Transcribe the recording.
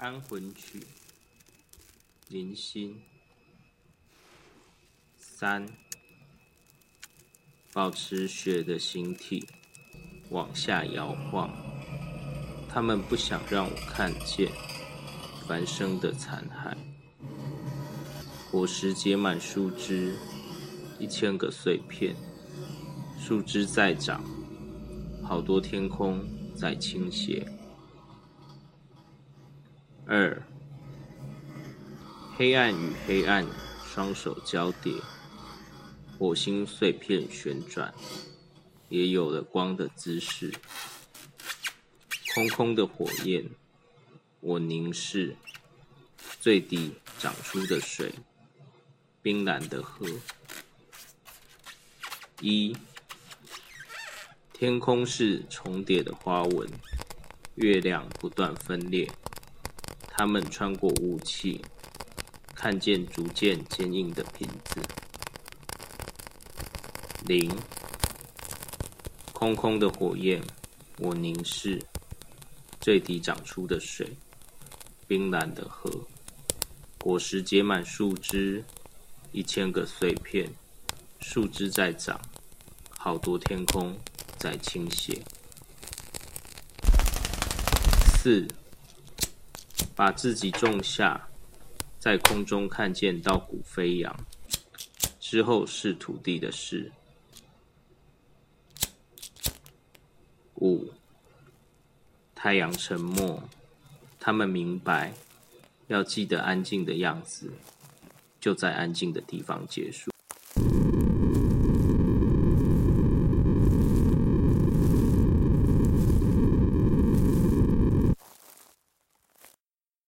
安魂曲，零星。三，保持雪的形体，往下摇晃。他们不想让我看见繁生的残骸。果实结满树枝，一千个碎片。树枝在长，好多天空在倾斜。二，黑暗与黑暗，双手交叠，火星碎片旋转，也有了光的姿势。空空的火焰，我凝视，最底长出的水，冰蓝的河。一，天空是重叠的花纹，月亮不断分裂。他们穿过雾气，看见逐渐坚硬的瓶子。零，空空的火焰，我凝视，最底长出的水，冰蓝的河，果实结满树枝，一千个碎片，树枝在长，好多天空在倾斜。四。把自己种下，在空中看见稻谷飞扬，之后是土地的事。五，太阳沉默，他们明白，要记得安静的样子，就在安静的地方结束。